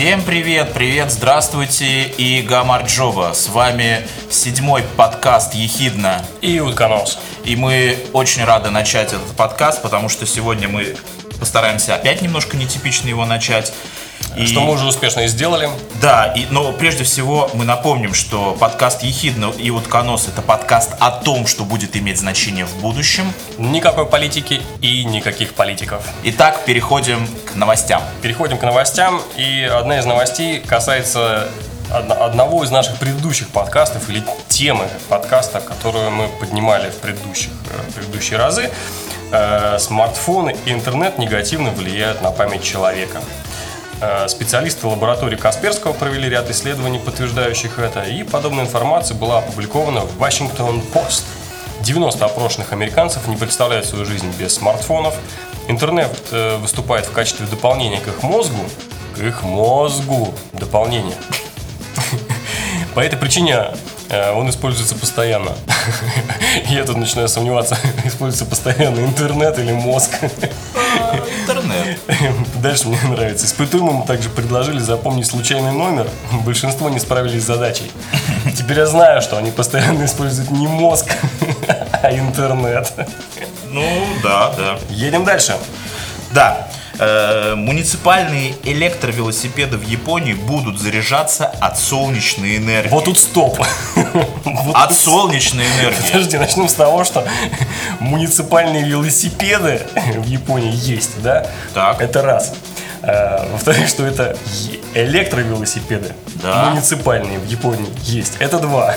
Всем привет, привет, здравствуйте и Гамар Джоба. С вами седьмой подкаст Ехидна. И Утконос. И мы очень рады начать этот подкаст, потому что сегодня мы постараемся опять немножко нетипично его начать. И... Что мы уже успешно и сделали. Да, и, но прежде всего мы напомним, что подкаст Ехидна и Утконос это подкаст о том, что будет иметь значение в будущем. Никакой политики и никаких политиков. Итак, переходим к новостям. Переходим к новостям, и одна из новостей касается одного из наших предыдущих подкастов или темы подкаста, которую мы поднимали в предыдущих, в э, предыдущие разы. Э, смартфоны и интернет негативно влияют на память человека. Э, специалисты лаборатории Касперского провели ряд исследований, подтверждающих это, и подобная информация была опубликована в Washington Post. 90 опрошенных американцев не представляют свою жизнь без смартфонов. Интернет э, выступает в качестве дополнения к их мозгу, к их мозгу дополнение. По этой причине он используется постоянно. Я тут начинаю сомневаться, используется постоянно интернет или мозг. Интернет. Дальше мне нравится. Испытуемым также предложили запомнить случайный номер. Большинство не справились с задачей. Теперь я знаю, что они постоянно используют не мозг, а интернет. Ну, да, да. Едем дальше. Да. Э, муниципальные электровелосипеды в Японии будут заряжаться от солнечной энергии. Вот тут стоп. От солнечной энергии. Подожди, начнем с того, что муниципальные велосипеды в Японии есть, да? Так. Это раз. Э, во-вторых, что это электровелосипеды да. муниципальные в Японии есть. Это два.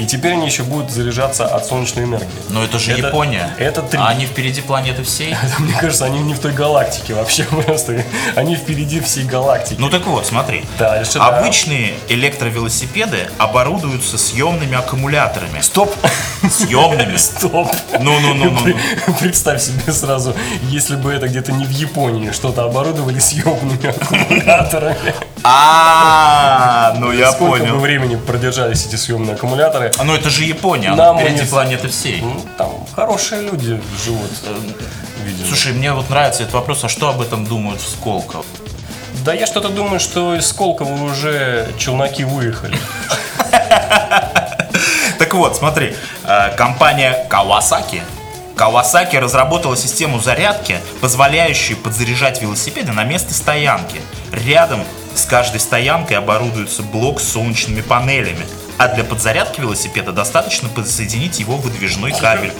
И теперь они еще будут заряжаться от солнечной энергии. Но это же это, Япония. Это три. А они впереди планеты всей? Мне кажется, они не в той галактике вообще просто. Они впереди всей галактики. Ну так вот, смотри. Дальше, Обычные да. электровелосипеды оборудуются съемными аккумуляторами. Стоп. Съемными. Стоп. Ну-ну-ну. Представь себе сразу, если бы это где-то не в Японии что-то оборудовали съемными аккумуляторами. А, ну я понял. Сколько бы времени продержались эти съемные аккумуляторы? А ну это же Япония, она впереди планеты всей. Ну, там хорошие люди живут, э, видимо. Слушай, мне вот нравится этот вопрос, а что об этом думают в Сколково? Да я что-то думаю, что из Сколково уже челноки выехали. Так вот, смотри, э, компания Kawasaki Kawasaki разработала систему зарядки, позволяющую подзаряжать велосипеды на место стоянки. Рядом с каждой стоянкой оборудуется блок с солнечными панелями а для подзарядки велосипеда достаточно подсоединить его выдвижной кабель.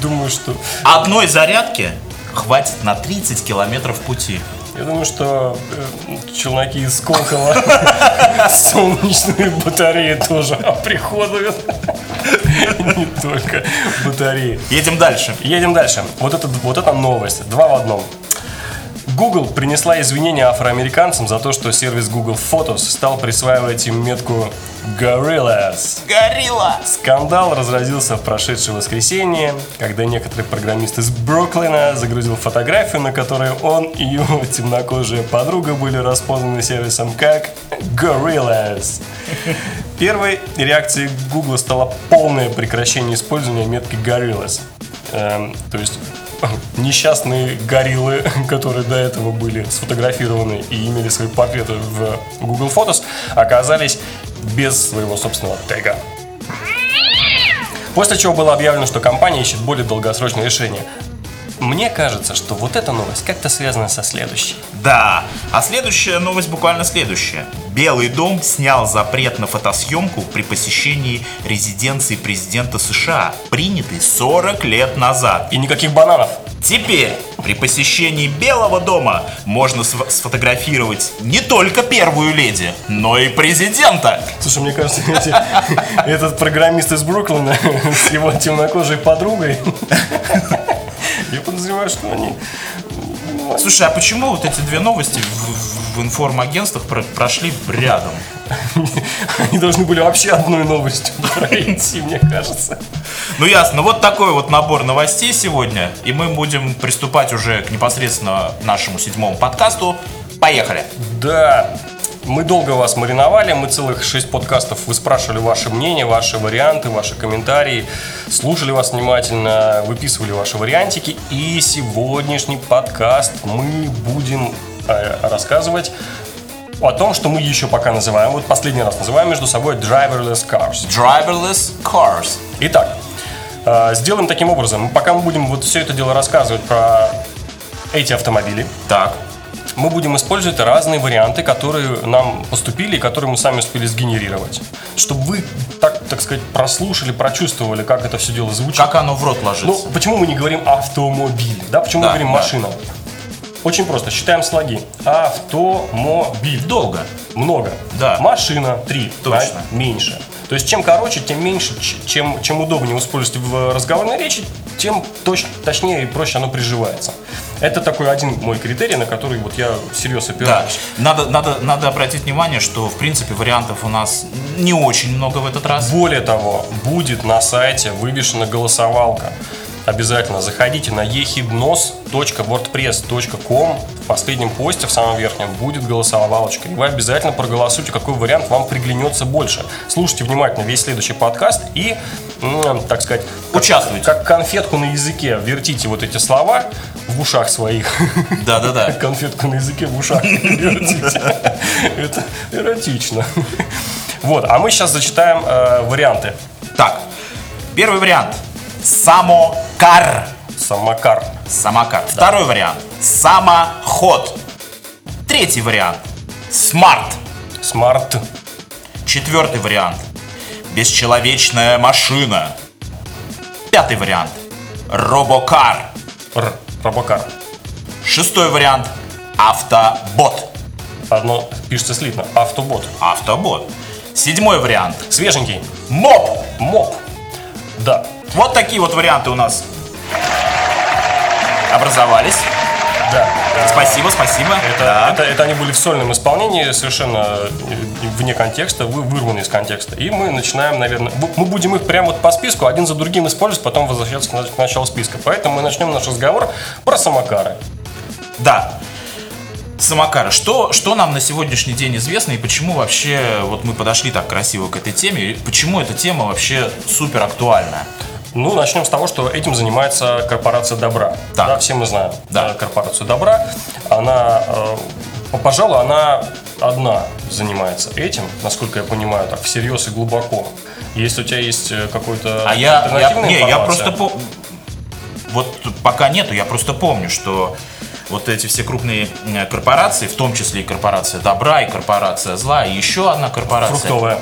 Думаю, что... Одной зарядки хватит на 30 километров пути. Я думаю, что э, челноки из Сколково солнечные батареи тоже оприходуют. Не только батареи. Едем дальше. Едем дальше. Вот это, вот это новость. Два в одном. Google принесла извинения афроамериканцам за то, что сервис Google Photos стал присваивать им метку Gorillas. Горилла! Скандал разразился в прошедшее воскресенье, когда некоторый программист из Бруклина загрузил фотографию, на которой он и его темнокожая подруга были распознаны сервисом как Gorillas. Первой реакцией Google стало полное прекращение использования метки Gorillas. Эм, то есть несчастные гориллы, которые до этого были сфотографированы и имели свои портреты в Google Photos, оказались без своего собственного тега. После чего было объявлено, что компания ищет более долгосрочное решение. Мне кажется, что вот эта новость как-то связана со следующей. Да, а следующая новость буквально следующая. Белый дом снял запрет на фотосъемку при посещении резиденции президента США, принятый 40 лет назад. И никаких бананов. Теперь при посещении Белого дома можно сфотографировать не только первую леди, но и президента. Слушай, мне кажется, этот программист из Бруклина с его темнокожей подругой я подозреваю, что они... Слушай, а почему вот эти две новости в, в информагентствах про прошли рядом? Они должны были вообще одной новостью пройти, мне кажется. Ну ясно, вот такой вот набор новостей сегодня, и мы будем приступать уже к непосредственно нашему седьмому подкасту. Поехали! Да, мы долго вас мариновали, мы целых шесть подкастов, вы спрашивали ваше мнение, ваши варианты, ваши комментарии, слушали вас внимательно, выписывали ваши вариантики. И сегодняшний подкаст мы будем э, рассказывать о том, что мы еще пока называем, вот последний раз называем между собой driverless cars. Driverless cars. Итак, э, сделаем таким образом. Пока мы будем вот все это дело рассказывать про эти автомобили, Так. Мы будем использовать разные варианты, которые нам поступили и которые мы сами успели сгенерировать. Чтобы вы, так, так сказать, прослушали, прочувствовали, как это все дело звучит. Как оно в рот Ну, ложится? почему мы не говорим автомобиль? Да, почему Да, мы говорим да. машина? Очень просто, считаем слоги. Автомобиль. Долго. Много. Да. Машина три. Точно. Меньше. То есть чем короче, тем меньше, чем, чем удобнее использовать в разговорной речи, тем точ- точнее и проще оно приживается. Это такой один мой критерий, на который вот я всерьез Да, опираюсь. надо, надо, надо обратить внимание, что в принципе вариантов у нас не очень много в этот раз. Более того, будет на сайте вывешена голосовалка. Обязательно заходите на ehibnos.wordpress.com В последнем посте, в самом верхнем, будет голосовалочка. И вы обязательно проголосуйте, какой вариант вам приглянется больше. Слушайте внимательно весь следующий подкаст и, так сказать, как- Участвуйте. Как конфетку на языке вертите вот эти слова в ушах своих. Да-да-да. Конфетку на языке в ушах вертите. Это эротично. Вот, а мы сейчас зачитаем э, варианты. Так, первый вариант. Самокар. Самокар. Самокар. Второй вариант. Самоход. Третий вариант. Смарт. Смарт. Четвертый вариант. Бесчеловечная машина. Пятый вариант. Робокар. Р. Робокар. Шестой вариант. Автобот. Одно пишется слитно. Автобот. Автобот. Седьмой вариант. Свеженький. Моп. Моп. Да. Вот такие вот варианты у нас образовались. Да. Э, Спасибо, спасибо. Это, Да. это, это они были в сольном исполнении, совершенно э, вне контекста, вы, вырваны из контекста. И мы начинаем, наверное, мы будем их прямо вот по списку один за другим использовать, потом возвращаться к, к началу списка. Поэтому мы начнем наш разговор про самокары. Да. Самокары. Что, что нам на сегодняшний день известно и почему вообще вот мы подошли так красиво к этой теме? И почему эта тема вообще супер актуальна? Ну, начнем с того, что этим занимается корпорация добра. Да. все мы знаем Да. корпорацию добра. Она, э, по- пожалуй, она одна занимается этим, насколько я понимаю, так всерьез и глубоко. Если у тебя есть э, какой-то А я, я, не, я просто по... вот пока нету, я просто помню, что вот эти все крупные э, корпорации, в том числе и корпорация добра, и корпорация зла, и еще одна корпорация. фруктовая.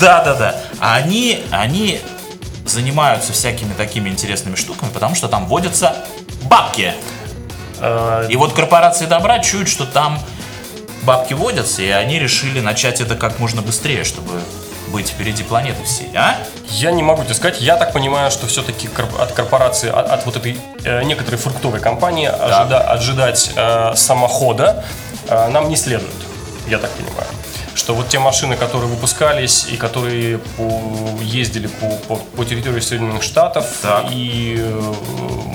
Да, да, да. Они, они занимаются всякими такими интересными штуками, потому что там водятся бабки. Э, И вот корпорации добра чуют, что там бабки водятся, и они решили начать это как можно быстрее, чтобы быть впереди планеты всей, а? Я не могу тебе сказать, я так понимаю, что все-таки от корпорации, от, от вот этой э, некоторой фруктовой компании ожида- ожидать э, самохода э, нам не следует, я так понимаю. Что вот те машины, которые выпускались и которые по- ездили по, по, по территории Соединенных Штатов Так. и э,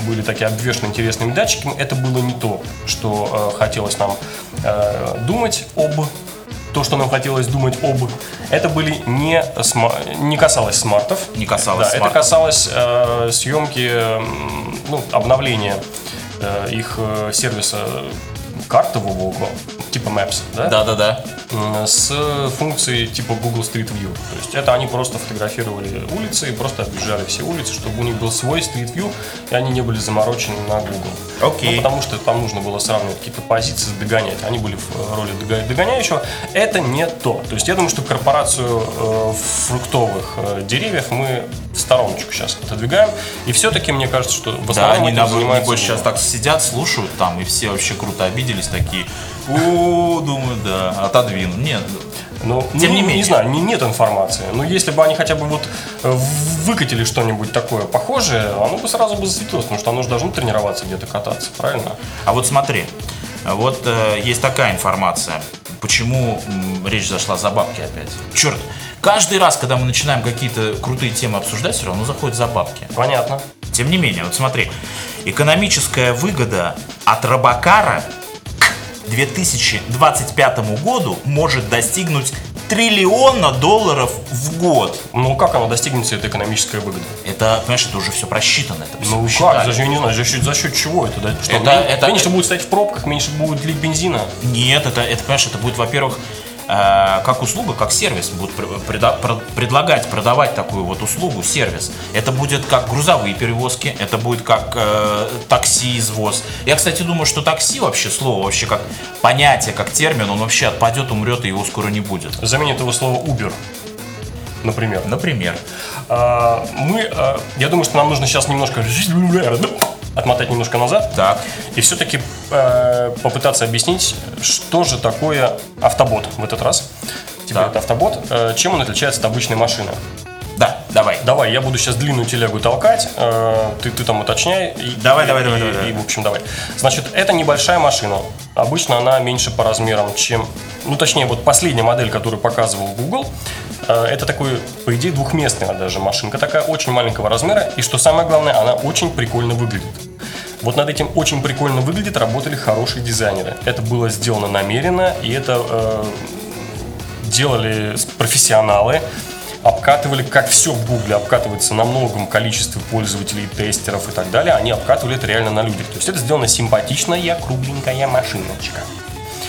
были такие обвешаны интересными датчиками, это было не то, что э, хотелось нам э, думать об то, что нам хотелось думать об, это были не, сма- не касалось смартов. Не касалось да, это смартов. касалось э, съемки, м, ну, обновления э, их э, сервиса картового, типа Maps, да? Да-да-да. С функцией типа Google Street View. То есть это они просто фотографировали улицы и просто объезжали все улицы, чтобы у них был свой Street View, и они не были заморочены на Google. Окей. Ну, потому что там нужно было сравнивать какие-то позиции, догонять. Они были в э, роли догоняющего. Это не то. То есть я думаю, что корпорацию э, фруктовых э, деревьев мы в стороночку сейчас отодвигаем. И все-таки мне кажется, что в Да, основном они этим на занимаются небось сейчас так сидят, слушают там, и все вообще круто обиделись такие. О, думаю, да, отодвину. Нет, Ну, Тем ну, не менее. знаю, не- нет информации. Но если бы они хотя бы вот э, выкатили что-нибудь такое похожее, оно бы сразу бы засветилось, потому что оно же должно тренироваться где-то кататься, правильно? А вот смотри, вот э, есть такая информация. Поч- почему м, речь зашла за бабки опять. Черт, каждый раз, когда мы начинаем какие-то крутые темы обсуждать, все равно заходит за бабки. Понятно. Тем не менее, вот смотри, экономическая выгода от Робокара к 2025 году может достигнуть триллиона долларов в год. Ну как оно достигнется, эта экономическая выгода? Это, понимаешь, это уже все просчитано. Это все Ну посчитали. как? Даже не знаю, за счет, за счет чего это? Да? Что, Это- мен- это- меньше будет стоять в пробках, меньше будет лить бензина. Нет, это, это, понимаешь, это будет, во-первых, как услуга, как сервис. Будут предлагать, продавать такую вот услугу, сервис. Это будет как грузовые перевозки, это будет как э, такси, извоз. Я, кстати, думаю, что такси вообще слово, вообще как понятие, как термин, он вообще отпадет, умрет, и его скоро не будет. Заменит его слово Uber, например. Например. А, мы, а, я думаю, что нам нужно сейчас немножко отмотать немножко назад Так. и все-таки попытаться объяснить, что же такое автобот в этот раз. Теперь Так. это автобот, э, чем он отличается от обычной машины. Да, давай. Давай, я буду сейчас длинную телегу толкать, э, ты, ты там уточняй. И, Давай, и- давай, и- давай, давай, давай. И, в общем, давай. Значит, это небольшая машина. Обычно она меньше по размерам, чем... Ну, точнее, вот последняя модель, которую показывал Google, э, это такой, по идее, двухместная даже машинка такая, очень маленького размера. И что самое главное, она очень прикольно выглядит. Вот над этим очень прикольно выглядит, работали хорошие дизайнеры. Это было сделано намеренно, и это э, делали профессионалы, обкатывали, как все в Гугле обкатывается на многом количестве пользователей, тестеров и так далее, они обкатывали это реально на людях. То есть это сделано симпатичная, кругленькая машиночка.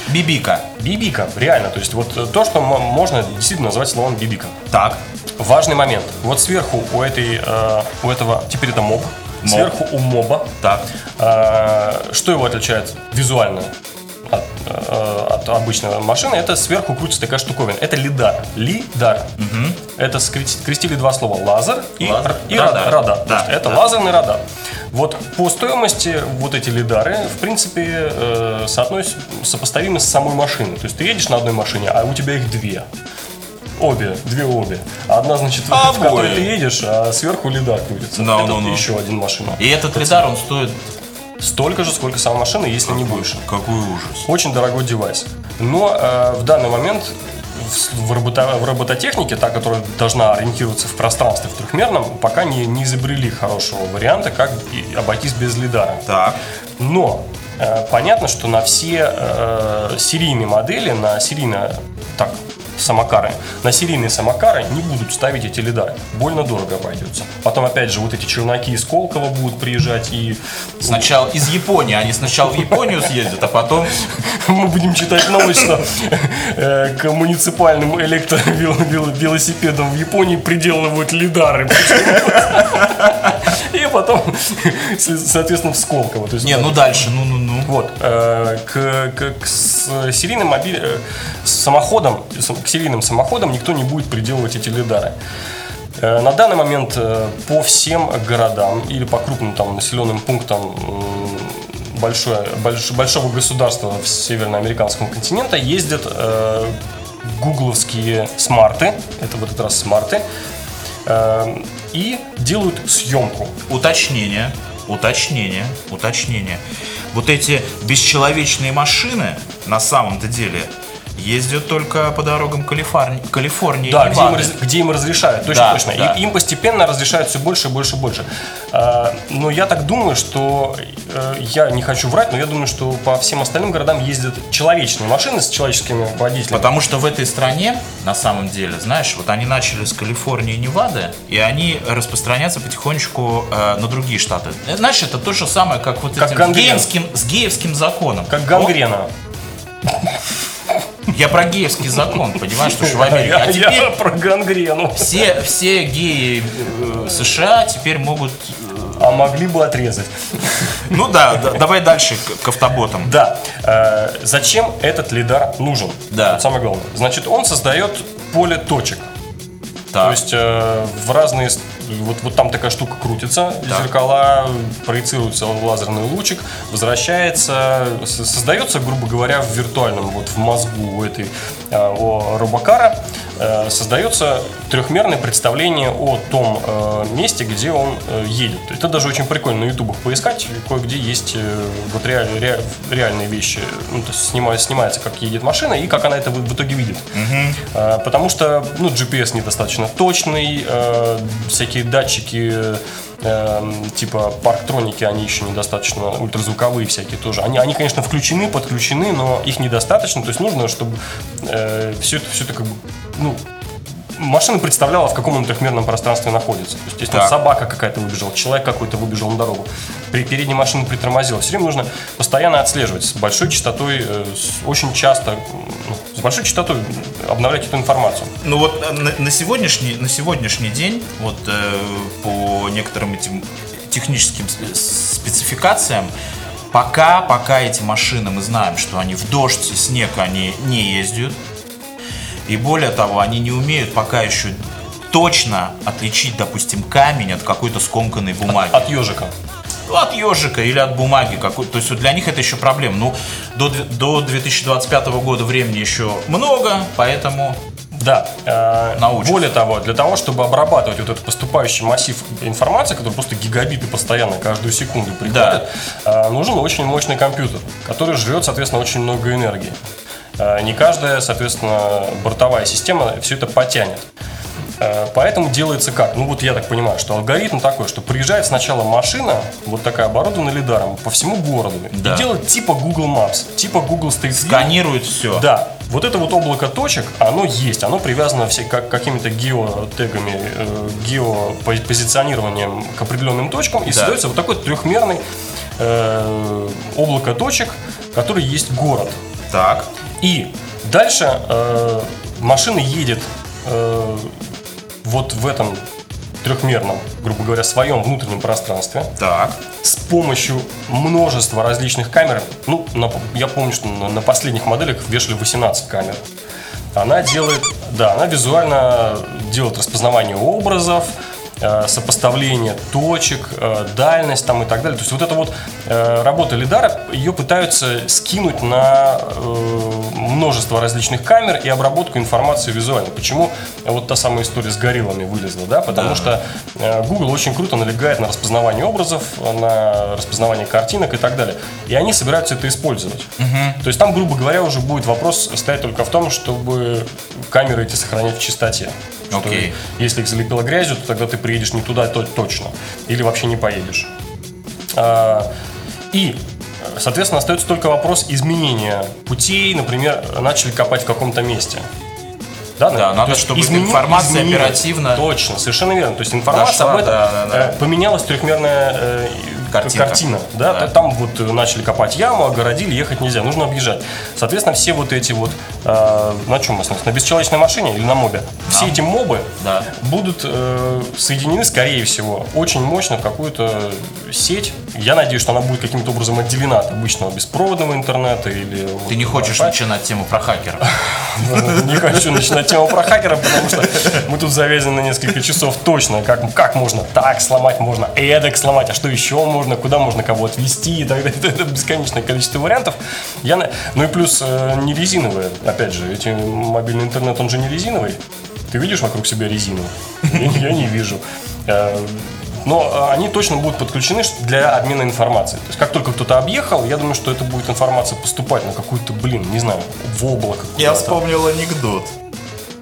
Бибика. Бибика, реально, то есть вот э, то, что можно действительно назвать словом бибика. Так. Важный момент. Вот сверху у этой, э, у этого, теперь это моб, Моб. сверху у моба Так. а, Что его отличает визуально от, э, от обычной машины? Это сверху крутится такая штуковина. Это лидар. Лидар. Это скрест- скрестили два слова. Лазер и, Лазер. и Радар. радар. радар. То Да, есть это да. лазерный радар. Вот по стоимости вот эти лидары, в принципе, э, сопоставимы с самой машиной. То есть ты едешь на одной машине, а у тебя их две. Обе, две обе. Одна, значит, в Обои. которой ты едешь, а сверху лидар крутится. Да, это ну, ну. еще один машина. И этот лидар, он стоит... Столько же, сколько сама машина, если не больше. Какой ужас. Очень дорогой девайс. Но э, в данный момент в, с- в робототехнике, та, которая должна ориентироваться в пространстве в трехмерном, пока не, не изобрели хорошего варианта, как обойтись без лидара. Так. Но э, понятно, что на все э, серийные модели, на серийные так, самокары, на серийные самокары не будут ставить эти лидары. Больно дорого обойдется. Потом, опять же, вот эти чернаки из Колково будут приезжать и Сначала из Японии. Они сначала в Японию съездят, а потом... мы будем читать новость, что э, к муниципальным электровелосипедам в Японии приделывают лидары. И потом, соответственно, в Сколково. Не, ну дальше, ну-ну-ну. Вот, э, к, к- к с серийным мобиль, э, с к серийным самоходам никто не будет приделывать эти лидары. Э, На данный момент по всем городам или по крупным там населенным пунктам большое, больш- большого государства в североамериканском континента ездят э, гугловские смарты, это в этот раз смарты, э, и делают съемку. Уточнение, уточнение, уточнение. Вот эти бесчеловечные машины на самом-то деле ездят только по дорогам Калифорнии, Калифорнии Да, где им, раз- где им разрешают, точно, Да, точно. да. И им постепенно разрешают все больше и больше и больше. А, но я так думаю, что э, я не хочу врать, но я думаю, что по всем остальным городам ездят человечные машины с человеческими водителями. Потому что в этой стране, на самом деле, знаешь, вот они начали с Калифорнии и Невады, и они распространяться потихонечку э, на другие штаты. Э, Знаешь, это то же самое, как вот Как этим с геевским, с геевским законом. Как гангрена. О, я про геевский закон, понимаешь, что в Америке. Я, А я теперь про гангрену. все, все геи э, США теперь могут... э, А могли бы отрезать. Ну да, да, давай дальше к, к автоботам. Да. э, зачем этот лидар нужен? Да. Вот самое главное. Значит, он создает поле точек. Так. То есть э, в разные... Вот, вот там такая штука крутится, Так. зеркала, проецируется в лазерный лучик, возвращается, создается, грубо говоря, в виртуальном, вот в мозгу у этой э, о, робокара э, создается трехмерное представление о том э, месте, где он едет. Это даже очень прикольно на ютубах поискать, кое-где есть вот реаль, ре- реальные вещи. Ну, то есть снимается, снимается, как едет машина и как она это в, итоге видит. Э, потому что ну, GPS недостаточно точный, э, всякие датчики э, типа парктроники, они еще недостаточно ультразвуковые всякие тоже. Они, они, конечно, включены, подключены, но их недостаточно. То есть нужно, чтобы э, все это, все это как бы, ну, машина представляла, в каком он трехмерном пространстве находится. То есть, если Так. собака какая-то выбежала, человек какой-то выбежал на дорогу, при передней машина притормозила. Все время нужно постоянно отслеживать с большой частотой, э, с- очень часто, ну, с большой частотой обновлять эту информацию. Ну вот э, на, на сегодняшний, на сегодняшний день, вот э, по некоторым этим техническим с- спецификациям, пока, пока эти машины, мы знаем, что они в дождь и снег они не ездят. И более того, они не умеют пока еще точно отличить, допустим, камень от какой-то скомканной бумаги. От ежика. Ну, от ежика или от бумаги какой То есть вот для них это еще проблема. Ну, до, до 2025 года времени еще много, поэтому Да. э, Научатся. более того, для того, чтобы обрабатывать вот этот поступающий массив информации, который просто гигабиты постоянно каждую секунду приходит, э, нужен очень мощный компьютер, который жрет, соответственно, очень много энергии. Э, не каждая, соответственно, бортовая система все это потянет. Э, Поэтому делается как? Ну вот я так понимаю, что алгоритм такой, что приезжает сначала машина, вот такая оборудованная лидаром, по всему городу, Да. и делает типа Google Maps, типа Google Street View, сканируют все. да, вот это вот облако точек, оно есть, оно привязано все как, какими-то геотегами, э, геопозиционированием к определенным точкам, и создается вот такой трехмерный э, облако точек, который есть город. Так. И дальше э, машина едет э, вот в этом трехмерном, грубо говоря, своем внутреннем пространстве Так. с помощью множества различных камер. Ну, на- я помню, что на, на последних моделях вешали 18 камер. Она делает, да, она визуально делает распознавание образов, сопоставление точек, э, дальность там и так далее. То есть вот эта вот э, работа лидара, ее пытаются скинуть на э, множество различных камер и обработку информации визуально. Почему вот та самая история с гориллами вылезла, да? Потому Да. что э, Google очень круто налегает на распознавание образов, на распознавание картинок и так далее. И они собираются это использовать. То есть там, грубо говоря, уже будет вопрос стоять только в том, чтобы камеры эти сохранять в чистоте. Что Окей. Если их залепило грязью, то тогда ты приедешь не туда то- точно. Или вообще не поедешь. А, И, э, соответственно, остается только вопрос изменения путей. Например, начали копать в каком-то месте. Да, Да, то надо, чтобы измени- информация изменилась. оперативно Точно, совершенно верно. То есть информация Дошла, об этом да, да, да. э, поменялась трехмерная Картинка. картина. Да? Да. Там вот э, начали копать яму, огородили, ехать нельзя, нужно объезжать. Соответственно, все вот эти вот э, на чем мы остановились? На бесчеловечной машине или на мобе? Все эти мобы Да. будут э, соединены, скорее всего, очень мощно в какую-то сеть. Я надеюсь, что она будет каким-то образом отделена от обычного беспроводного интернета или. Ты не хочешь начинать тему про хакеров. Не хочу начинать тему про хакера, потому что мы тут завязаны на несколько часов точно. Как, как можно так сломать, можно эдак сломать, а что еще можно, куда можно кого отвести и так далее. Это бесконечное количество вариантов. Я, Ну и плюс э, не резиновые. Опять же, эти мобильный интернет, он же не резиновый. Ты видишь вокруг себя резину? Я не вижу. Э, Но они точно будут подключены для обмена информацией. То есть как только кто-то объехал, я думаю, что это будет информация поступать на какую-то, блин, не знаю, в облако. Я вспомнил анекдот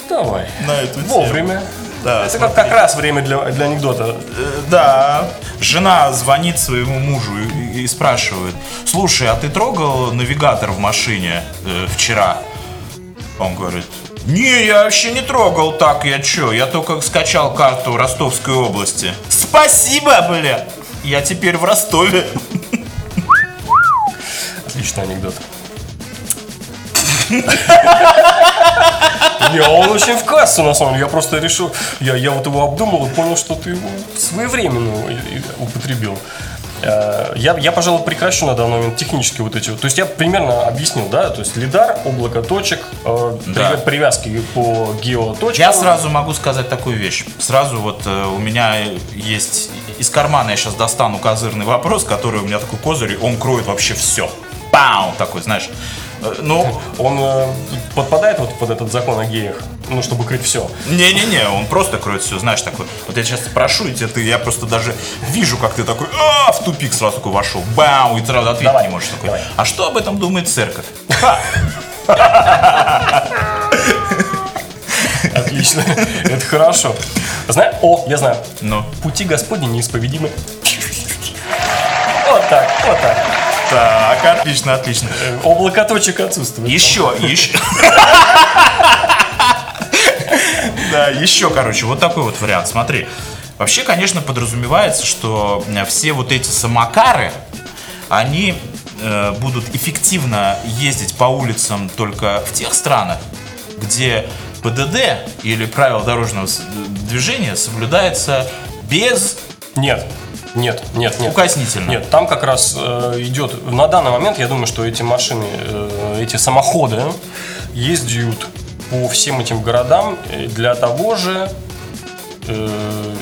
Давай. на эту тему. Вовремя. Да, Это как, как раз время для, для анекдота. Э, Да, жена звонит своему мужу и, и спрашивает, слушай, а ты трогал навигатор в машине э, вчера? Он говорит, не, я вообще не трогал так, я чё, я только скачал карту Ростовской области. Спасибо, бля, я теперь в Ростове. Отличный анекдот. Не, он очень в кассу, на самом деле. Я просто решил, я, я вот его обдумал и понял, что ты его своевременно употребил. Э, Я, я, пожалуй, прекращу на данный момент технически вот эти. То есть я примерно объяснил, да, то есть лидар, облако точек, э, Да. при- привязки по геоточкам. Я сразу могу сказать такую вещь. Сразу вот э, у меня есть из кармана я сейчас достану козырный вопрос, который у меня такой козырь, он кроет вообще все. Бау! Такой, знаешь. Э, Ну, Он э, подпадает вот под этот закон о геях, ну, чтобы крыть все. не-не-не, он просто кроет все, знаешь, такой. Вот я сейчас спрошу, и ты, я просто даже вижу, как ты такой, а, в тупик сразу такой вошел, бау, и сразу ответить Давай, не можешь такой. давай. А что об этом думает церковь? Отлично. Это хорошо. Знаю, о, я знаю. Ну, Пути Господни неисповедимы. Вот так, вот так. Так, отлично, отлично. Облако точек отсутствует. Еще, еще. Да, еще, короче, вот такой вот вариант. Смотри. Вообще, конечно, подразумевается, что э, все вот эти самокары, они э, будут эффективно ездить по улицам только в тех странах, где ПДД или правила дорожного движения соблюдается без Нет, нет, нет, нет. укоснительно. Нет, там как раз э, идет, на данный момент, я думаю, что эти машины, э, эти самоходы ездят по всем этим городам э, для того же, э,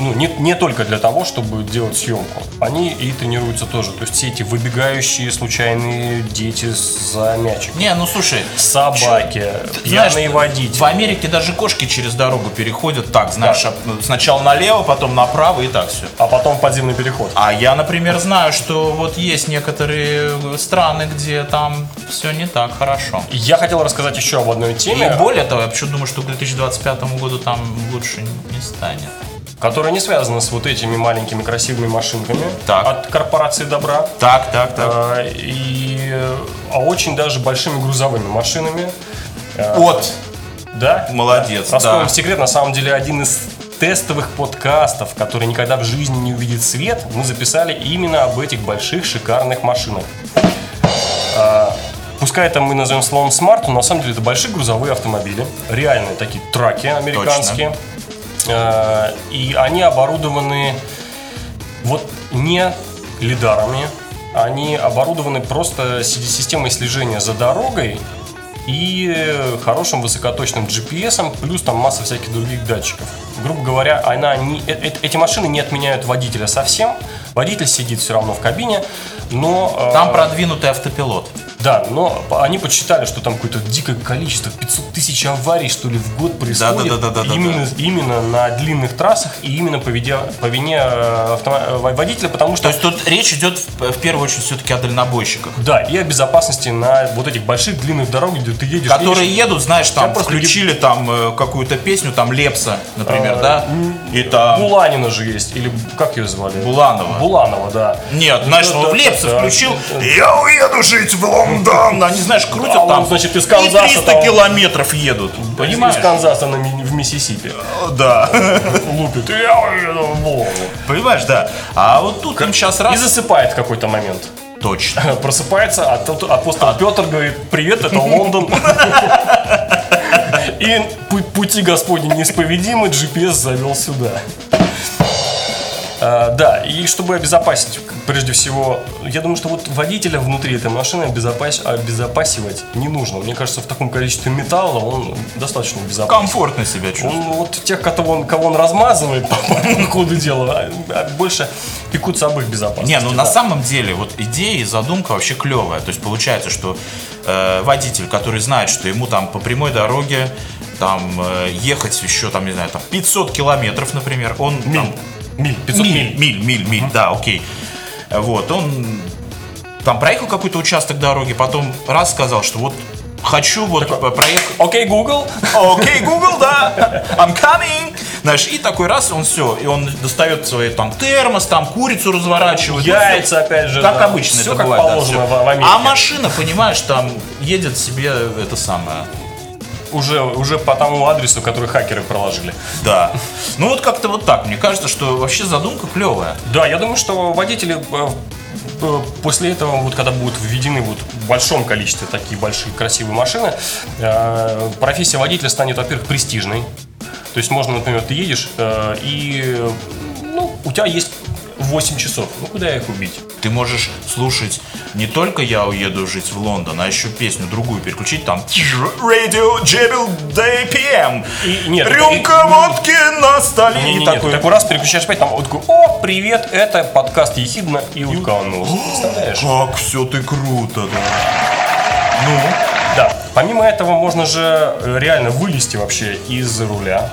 ну, не, не только для того, чтобы делать съемку. Они и тренируются тоже. То есть все эти выбегающие случайные дети за мячик. Не, ну слушай, Собаки, знаешь, пьяные водители. В Америке даже кошки через дорогу переходят так, знаешь, об- сначала налево, потом направо и так все. А потом подземный переход. А я, например, знаю, что вот есть некоторые страны, где там все не так хорошо. Я хотел рассказать еще об одной И теме. более того, я почему думаю, что к 2025 году там лучше не станет. Которая не связана с вот этими маленькими красивыми машинками Так. от корпорации добра, Так, так, так. а, и, а очень даже большими грузовыми машинами. А, Вот, Да? молодец, Раскроем да. секрет, на самом деле один из тестовых подкастов, который никогда в жизни не увидит свет, мы записали именно об этих больших шикарных машинах. А, Пускай это мы назовем словом смарт, но на самом деле это большие грузовые автомобили, реальные такие траки американские. А, И они оборудованы вот не лидарами, они оборудованы просто си- системой слежения за дорогой и э, хорошим высокоточным GPS, плюс там масса всяких других датчиков. Грубо говоря, она не, э- э- эти машины не отменяют водителя совсем. Водитель сидит все равно в кабине, но... э, Там продвинутый автопилот. Да, но они подсчитали, что там какое-то дикое количество, 500 тысяч аварий, что ли, в год происходит. Да-да-да-да-да-да. именно, именно на длинных трассах и именно по, виде- по вине э, автомо- э, водителя, потому что... То есть тут речь идет в, в первую очередь все-таки о дальнобойщиках. Да, и о безопасности на вот этих больших длинных дорогах, где ты едешь. Которые едешь, едут, знаешь, там просто включили там э, какую-то песню, там Лепса, например, А, да? И там Буланина же есть, или как ее звали? Буланова. Буланова, да. Нет, знаешь, Да, он да, в Лепса да, включил. да. Я уеду жить в Лондон. Они, знаешь, крутят А он, там. значит, из и Канзаса 300 там- километров едут. Понимаешь? Из Канзаса на ми- в Миссисипи. Да. Лупит. Понимаешь, да. А вот тут им сейчас И раз. засыпает в какой-то момент. Точно. Просыпается, а тут апостол Петр говорит, привет, это Лондон. И пу- пути Господни неисповедимы, GPS завел сюда. А, да, и чтобы обезопасить, прежде всего, я думаю, что вот водителя внутри этой машины обезопас- обезопасивать не нужно. Мне кажется, в таком количестве металла он достаточно безопасен. Комфортно себя чувствует. Он вот тех, кого он, кого он размазывает по, по ходу дела, а- а больше пекутся об их безопасности. Не, ну на да. самом деле вот идея и задумка вообще клевая. То есть получается, что э, водитель, который знает, что ему там по прямой дороге там э, ехать еще там, не знаю, там 500 километров, например, он Миль. там- Миль, 500 миль, миль. миль, миль, миль, да, окей. Вот, он там проехал какой-то участок дороги, потом раз сказал, что вот хочу вот по- проехать. Окей, Google. Окей, Google, да, I'm coming. Знаешь, и такой раз он все, и он достает свой там термос, там курицу разворачивает. ну, Яйца, опять же. как да. обычно Все это как бывает. да, положено всё. в, в Америке. а машина, понимаешь, там едет себе это самое. Уже, уже по тому адресу, который хакеры проложили. Да. Ну вот как-то вот так. Мне кажется, что вообще задумка клевая. Да, я думаю, что водители э, э, после этого, вот когда будут введены вот в большом количестве такие большие красивые машины, э, профессия водителя станет, во-первых, престижной. То есть можно, например, ты едешь, и ну, у тебя есть 8 часов. Ну куда их убить? Ты можешь слушать не только «Я уеду жить в Лондон», а еще песню другую переключить, там Radio Jebel DPM, И- нет, рюмка и- водки на столе. Не, И не, такой, такой раз переключаешь опять, там вот такой, о, привет, это подкаст Ехидна и Утканус. Представляешь? как все ты круто, да. Ну, Да. Помимо этого, можно же э, реально вылезти вообще из руля.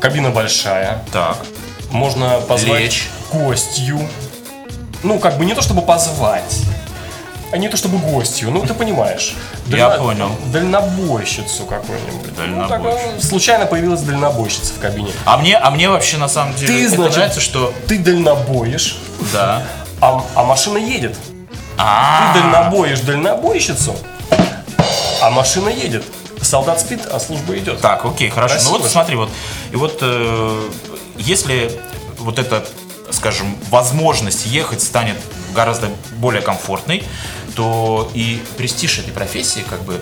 Кабина большая. так, Можно позвать Лечь. Гостью. Ну, как бы не то чтобы позвать, а не то чтобы гостью. Ну, ты понимаешь. Я понял. Дальнобойщицу какую-нибудь. Ну, так, Дальнобойщицу. э, случайно появилась дальнобойщица в кабине. а мне, а мне вообще на самом деле Ты, это значит- нравится, что Ты дальнобоишь, да. а, а машина едет. А, Ты дальнобоишь дальнобойщицу, а машина едет. Солдат спит, а служба идет. Так, окей, хорошо. Красиво ну вот смотри, вот и вот э, если вот эта, скажем, возможность ехать станет гораздо более комфортной, то и престиж этой профессии как бы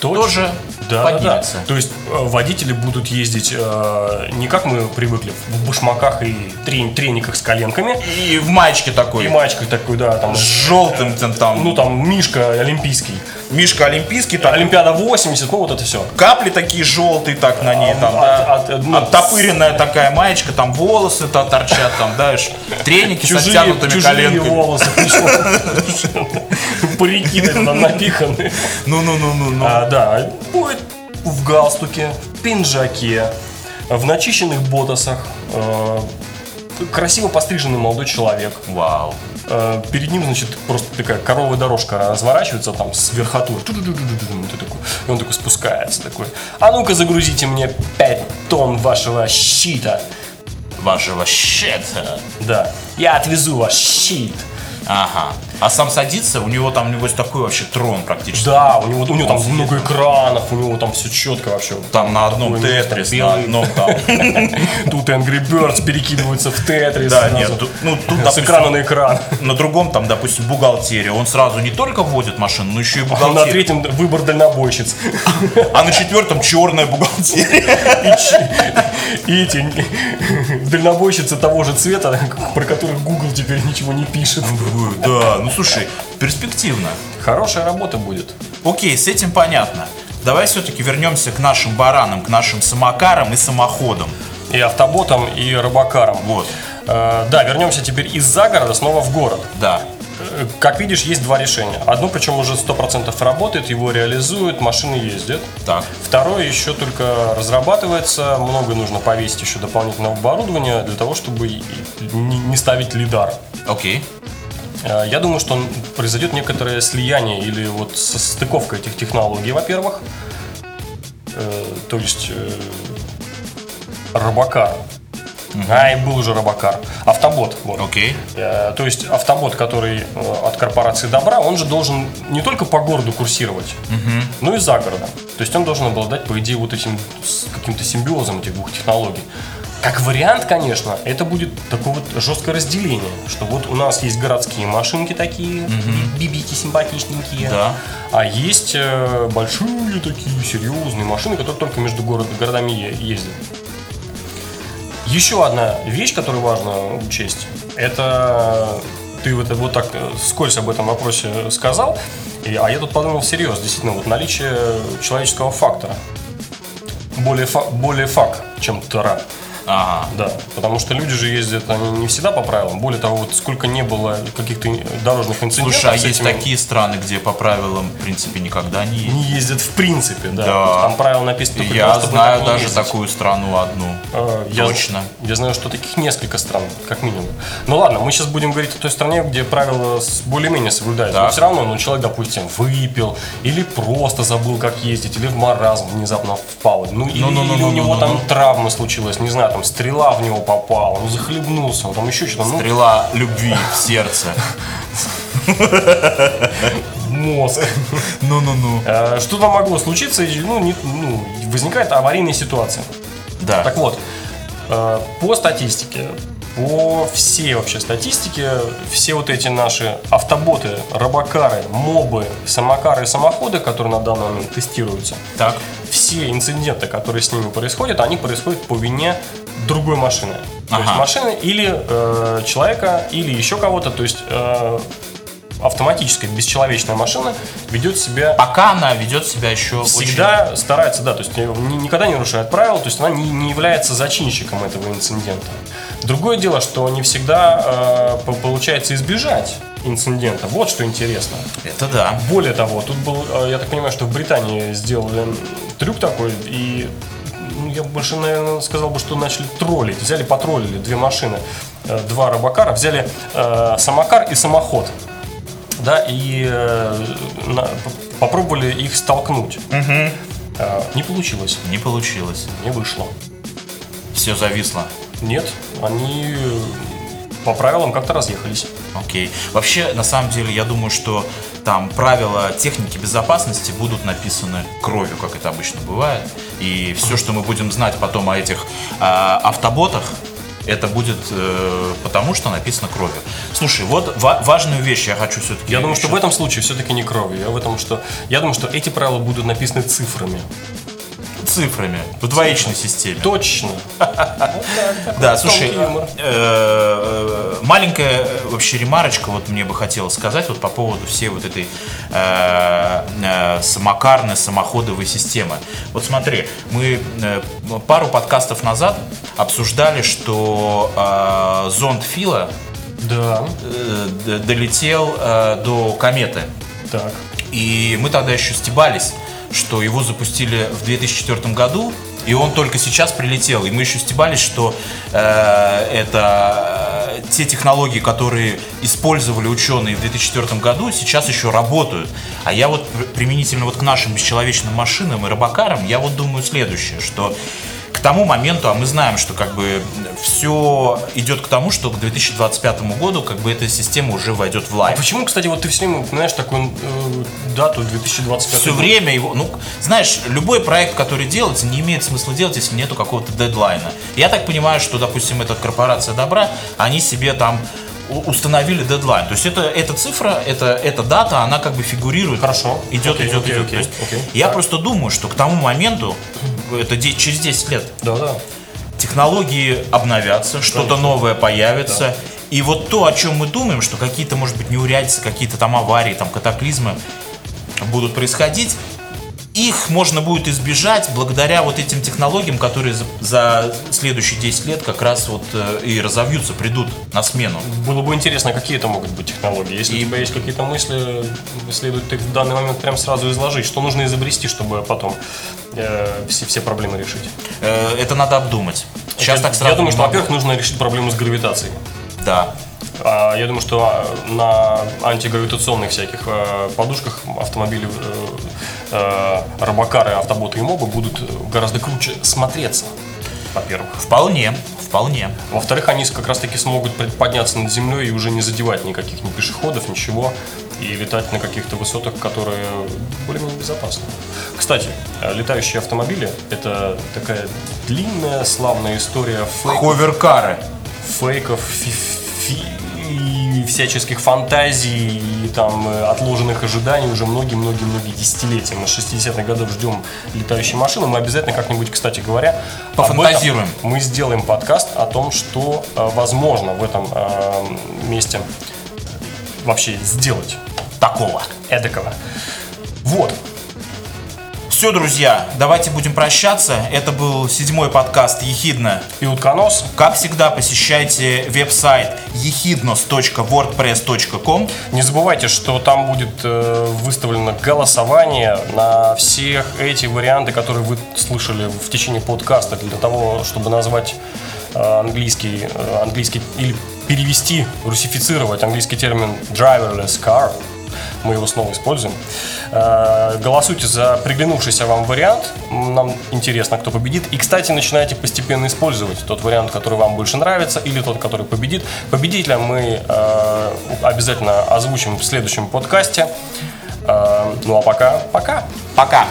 Точно. тоже Да, да, поднимется. да. То есть э, водители будут ездить э, не как мы привыкли, в башмаках и трен- трениках с коленками, И в маечке такой, и маечках такой, да, там, с желтым там ну там Мишка олимпийский, Мишка Олимпийский, так, Олимпиада 80, ну вот это все. капли такие желтые так на ней, там, от- да. от- ну, Оттопыренная такая маечка, там волосы то торчат, там, да, треники с Чужие, оттянутыми чужие коленками. волосы, парики туда напиханы. Ну-ну-ну-ну-ну. А, да, будет в галстуке, в пинжаке, в начищенных ботасах, э, красиво постриженный молодой человек. Вау. Э, Перед ним, значит, просто такая коровая дорожка разворачивается там с верхотуры. Ту-ду-ду-ду-ду-ду. Ты такой, И он такой спускается, такой, а ну-ка загрузите мне 5 тонн вашего щита. Вашего щета. Да, я отвезу ваш щит. Ага. А сам садится, у него там, небось, такой вообще трон практически. Да, у него, у него там Он много экранов, у него там все четко вообще. Там на одном Такой Тетрис, на белый. одном там. Тут Angry Birds перекидываются в Тетрис. Да, нет, ну тут, С допустим, экрана на экран. на другом там, допустим, бухгалтерия. Он сразу не только водит машину, но еще и А на третьем выбор дальнобойщиц. А на четвертом черная бухгалтерия. И ч- И эти дальнобойщицы того же цвета, про которых Google теперь ничего не пишет. Да, ну слушай, перспективно. Хорошая работа будет. Окей, с этим понятно. Давай все-таки вернемся к нашим баранам, к нашим самокарам и самоходам. И автоботом, и рыбакаром. Вот, Э, Да, вернемся теперь из загорода снова в город. да. Как видишь, есть два решения. Одно, причем уже 100% работает, его реализуют, машины ездят. Так. Второе еще только разрабатывается, много нужно повесить еще дополнительного оборудования для того, чтобы не ставить лидар. Окей. Э, Я думаю, что произойдет некоторое слияние или вот состыковка этих технологий, во-первых. Э, То есть э, Робокар. А, и был уже Робокар. Автобот. Вот. Окей. Э, То есть автобот, который э, от корпорации Добра, он же должен не только по городу курсировать, но и за городом. То есть он должен обладать, по идее, вот этим с каким-то симбиозом этих двух технологий. Как вариант, конечно, это будет такое вот жесткое разделение, что вот у нас есть городские машинки такие, би- бибики симпатичненькие, Да. а есть э, большие такие серьезные машины, которые только между город- городами ездят. Еще одна вещь, которую важно учесть, это ты вот, вот так э, скользь об этом вопросе сказал, и- а я тут подумал всерьез, действительно, вот наличие человеческого фактора. Более, фа- более фак, чем тара. Ага. Да, потому что люди же ездят, они не всегда по правилам. Более того, вот сколько не было каких-то дорожных инцидентов Слушай, а есть этими- такие страны, где по правилам, в принципе, никогда не ездят. не ездят в принципе, да. Да. Там правила написаны только Я того, знаю даже ездить. такую страну одну. Я, Точно. Я знаю, что таких несколько стран, как минимум. Ну ладно, мы сейчас будем говорить о той стране, где правила более-менее соблюдаются. Но Так. все равно, ну, человек, допустим, выпил, или просто забыл, как ездить, или в маразм внезапно впал. Ну, или, Ну-ну-ну-ну-ну-ну. или у него там травма случилась, не знаю, там стрела в него попала, он захлебнулся, он там еще что-то, ну, Стрела любви в сердце. мозг. Ну-ну-ну. Э, Что-то могло случиться, ну, не- ну, возникает аварийная ситуация. Да. Так вот, э, по статистике, по всей вообще статистике, все вот эти наши автоботы, робокары, мобы, самокары и самоходы, которые на данный момент тестируются, Так. все инциденты, которые с ними происходят, они происходят по вине другой машины. То есть машины или э, человека, или еще кого-то. То есть э, автоматическая бесчеловечная машина ведет себя Пока она ведет себя еще всегда старается, да, то есть ни- никогда не нарушает правила, то есть она не, не является зачинщиком этого инцидента. Другое дело, что не всегда э, по- получается избежать инцидента. Вот что интересно. очень... Это да. Более того, тут был, э, я так понимаю, что в Британии сделали трюк такой, и я больше, наверное, сказал бы, что начали троллить. Взяли, потроллили две машины, э, два рыбакара, взяли э, самокар и самоход. Да, и э, на- попробовали их столкнуть. Э, не получилось, Не получилось. не вышло. Все зависло. Нет, они э, по правилам как-то разъехались. Окей. Вообще, на самом деле, я думаю, что там правила техники безопасности будут написаны кровью, как это обычно бывает. И все, что мы будем знать потом о этих а, автоботах, это будет э, потому, что написано кровью. Слушай, вот ва- важную вещь я хочу все-таки. Я думаю, что в этом случае все-таки не кровью. Я, в этом, что, я думаю, что эти правила будут написаны цифрами. Цифрами в двоичной системе. Точно. Да, слушай, э, э, маленькая вообще ремарочка вот мне бы хотелось сказать вот по поводу всей вот этой э, самокарной, самоходовой системы. Вот смотри, мы пару подкастов назад обсуждали, что зонд Фила Да. долетел до кометы. Так. И мы тогда еще стебались, что его запустили в 2004 году, и он только сейчас прилетел. И мы еще стебались, что э, это э, те технологии, которые использовали ученые в 2004 году, сейчас еще работают. А я вот пр- применительно вот к нашим бесчеловечным машинам и рыбакарам, я вот думаю следующее, что к тому моменту, а мы знаем, что как бы все идет к тому, что к 2025 году как бы эта система уже войдет в А лайф. почему, кстати, вот ты все время упоминаешь такую э, дату 2025 все год? время его, ну, знаешь, любой проект, который делается, не имеет смысла делать, если нету какого-то дедлайна. Я так понимаю, что, допустим, эта корпорация добра, они себе там установили дедлайн. То есть это, эта цифра, это, эта дата, она как бы фигурирует. Хорошо. Идет, Окей, идет, окей, идет. окей, окей. я Так. просто думаю, что к тому моменту, это через 10 лет, Да, да. технологии обновятся, что-то новое появится. И вот то, о чем мы думаем, что какие-то, может быть, неурядицы, какие-то там аварии, там катаклизмы будут происходить, их можно будет избежать благодаря вот этим технологиям, которые за, за следующие 10 лет как раз вот э, и разовьются, придут на смену. Было бы интересно, какие это могут быть технологии. Если И- у тебя есть какие-то мысли, следует их в данный момент прям сразу изложить. Что нужно изобрести, чтобы потом э, все, все проблемы решить? Э, это надо обдумать. Сейчас я, так сразу я думаю, что, во-первых, нужно решить проблему с гравитацией. Да. А, Я думаю, что а, на антигравитационных всяких э, подушках автомобили э, э, Робокары, автоботы и мобы будут гораздо круче смотреться, во-первых. Вполне, вполне. Во-вторых, они как раз таки смогут подняться над землей и уже не задевать никаких ни пешеходов, ничего, и летать на каких-то высотах, которые более-менее безопасны. Кстати, летающие автомобили – это такая длинная, славная история фейков, Ховеркары. фейков, фи- фи- всяческих фантазий и там э, отложенных ожиданий уже многие-многие-многие десятилетия. Мы с 60-х годов ждем летающие машины. Мы обязательно как-нибудь, кстати говоря, Пофантазируем. Мы сделаем подкаст о том, что э, возможно в этом э, месте вообще сделать Такого. эдакого. Вот. Все, друзья, давайте будем прощаться. Это был седьмой подкаст «Ехидна». И утконос. Как всегда, посещайте веб-сайт ехиднос.wordpress.com. Не забывайте, что там будет э, выставлено голосование на всех эти варианты, которые вы слышали в течение подкаста, для того, чтобы назвать э, английский, э, английский или перевести, русифицировать английский термин driverless car. Мы его снова используем. Э, Голосуйте за приглянувшийся вам вариант. Нам интересно, кто победит. И, кстати, начинайте постепенно использовать тот вариант, который вам больше нравится, или тот, который победит. Победителя мы э, обязательно озвучим в следующем подкасте. Э, ну а пока, пока. Пока.